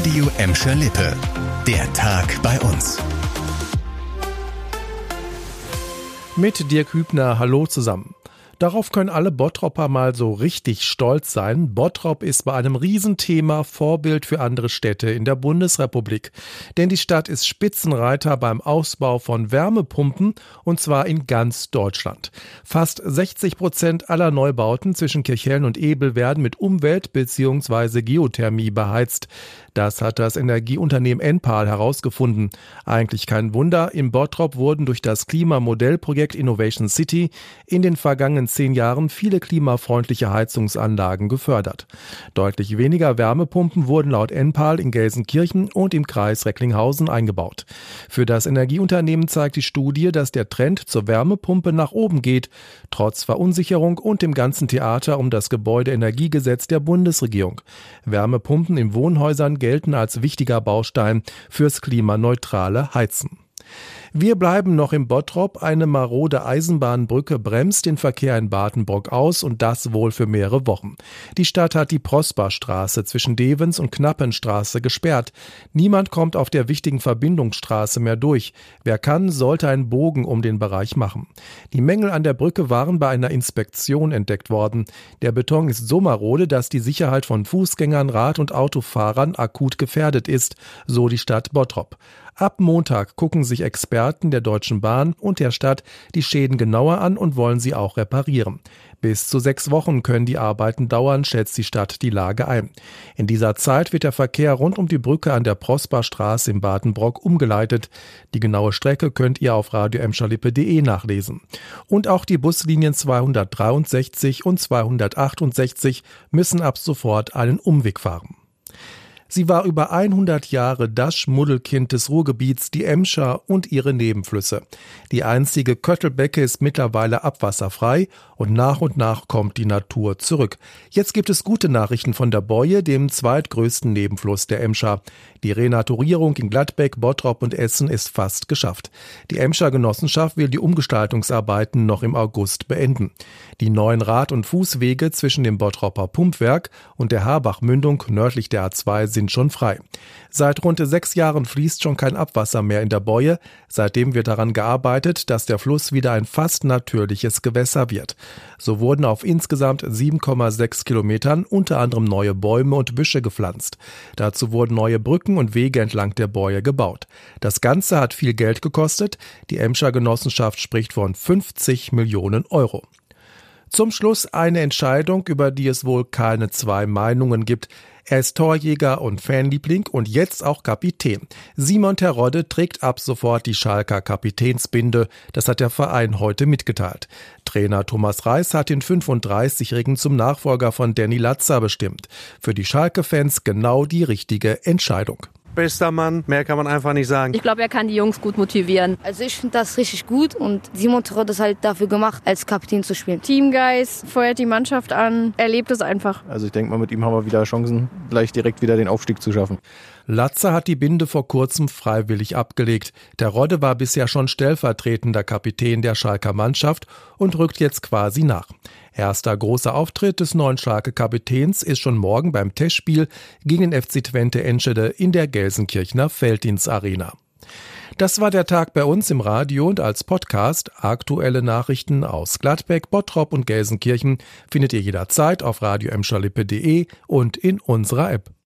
Radio Emscher Lippe. Der Tag bei uns. Mit Dirk Hübner, hallo zusammen. Darauf können alle Bottropper mal so richtig stolz sein. Bottrop ist bei einem Riesenthema Vorbild für andere Städte in der Bundesrepublik. Denn die Stadt ist Spitzenreiter beim Ausbau von Wärmepumpen und zwar in ganz Deutschland. Fast 60 Prozent aller Neubauten zwischen Kirchhellen und Ebel werden mit Umwelt- bzw. Geothermie beheizt. Das hat das Energieunternehmen Enpal herausgefunden. Eigentlich kein Wunder, im Bottrop wurden durch das Klimamodellprojekt Innovation City in den vergangenen zehn Jahren viele klimafreundliche Heizungsanlagen gefördert. Deutlich weniger Wärmepumpen wurden laut Enpal in Gelsenkirchen und im Kreis Recklinghausen eingebaut. Für das Energieunternehmen zeigt die Studie, dass der Trend zur Wärmepumpe nach oben geht, trotz Verunsicherung und dem ganzen Theater um das Gebäudeenergiegesetz der Bundesregierung. Wärmepumpen in Wohnhäusern gelten als wichtiger Baustein fürs klimaneutrale Heizen. Wir bleiben noch im Bottrop. Eine marode Eisenbahnbrücke bremst den Verkehr in Badenbrock aus und das wohl für mehrere Wochen. Die Stadt hat die Prosperstraße zwischen Devens und Knappenstraße gesperrt. Niemand kommt auf der wichtigen Verbindungsstraße mehr durch. Wer kann, sollte einen Bogen um den Bereich machen. Die Mängel an der Brücke waren bei einer Inspektion entdeckt worden. Der Beton ist so marode, dass die Sicherheit von Fußgängern, Rad- und Autofahrern akut gefährdet ist, so die Stadt Bottrop. Ab Montag gucken sich Experten der Deutschen Bahn und der Stadt die Schäden genauer an und wollen sie auch reparieren. Bis zu sechs Wochen können die Arbeiten dauern, schätzt die Stadt die Lage ein. In dieser Zeit wird der Verkehr rund um die Brücke an der Prosperstraße im Badenbrock umgeleitet. Die genaue Strecke könnt ihr auf radioemschalippe.de nachlesen. Und auch die Buslinien 263 und 268 müssen ab sofort einen Umweg fahren. Sie war über 100 Jahre das Schmuddelkind des Ruhrgebiets, die Emscher und ihre Nebenflüsse. Die einzige Köttelbecke ist mittlerweile abwasserfrei und nach und nach kommt die Natur zurück. Jetzt gibt es gute Nachrichten von der Boje, dem zweitgrößten Nebenfluss der Emscher. Die Renaturierung in Gladbeck, Bottrop und Essen ist fast geschafft. Die Emscher Genossenschaft will die Umgestaltungsarbeiten noch im August beenden. Die neuen Rad- und Fußwege zwischen dem Bottropper Pumpwerk und der Harbachmündung nördlich der A2 sind sind schon frei. Seit rund sechs Jahren fließt schon kein Abwasser mehr in der Bäue. Seitdem wird daran gearbeitet, dass der Fluss wieder ein fast natürliches Gewässer wird. So wurden auf insgesamt 7,6 Kilometern unter anderem neue Bäume und Büsche gepflanzt. Dazu wurden neue Brücken und Wege entlang der Bäue gebaut. Das Ganze hat viel Geld gekostet. Die Emscher Genossenschaft spricht von 50 Millionen Euro. Zum Schluss eine Entscheidung, über die es wohl keine zwei Meinungen gibt. Er ist Torjäger und Fanliebling und jetzt auch Kapitän. Simon Terodde trägt ab sofort die Schalker Kapitänsbinde. Das hat der Verein heute mitgeteilt. Trainer Thomas Reis hat den 35-Jährigen zum Nachfolger von Danny Latzer bestimmt. Für die Schalke-Fans genau die richtige Entscheidung bester Mann. Mehr kann man einfach nicht sagen. Ich glaube, er kann die Jungs gut motivieren. Also ich finde das richtig gut und Simon Trott ist halt dafür gemacht, als Kapitän zu spielen. Teamgeist, feuert die Mannschaft an, er lebt es einfach. Also ich denke mal, mit ihm haben wir wieder Chancen, gleich direkt wieder den Aufstieg zu schaffen. Latzer hat die Binde vor kurzem freiwillig abgelegt. Der Rodde war bisher schon stellvertretender Kapitän der Schalker Mannschaft und rückt jetzt quasi nach. Erster großer Auftritt des neuen Schalke Kapitäns ist schon morgen beim Testspiel gegen FC Twente Enschede in der Gelsenkirchener Felddienstarena. Das war der Tag bei uns im Radio und als Podcast. Aktuelle Nachrichten aus Gladbeck, Bottrop und Gelsenkirchen findet ihr jederzeit auf radio und in unserer App.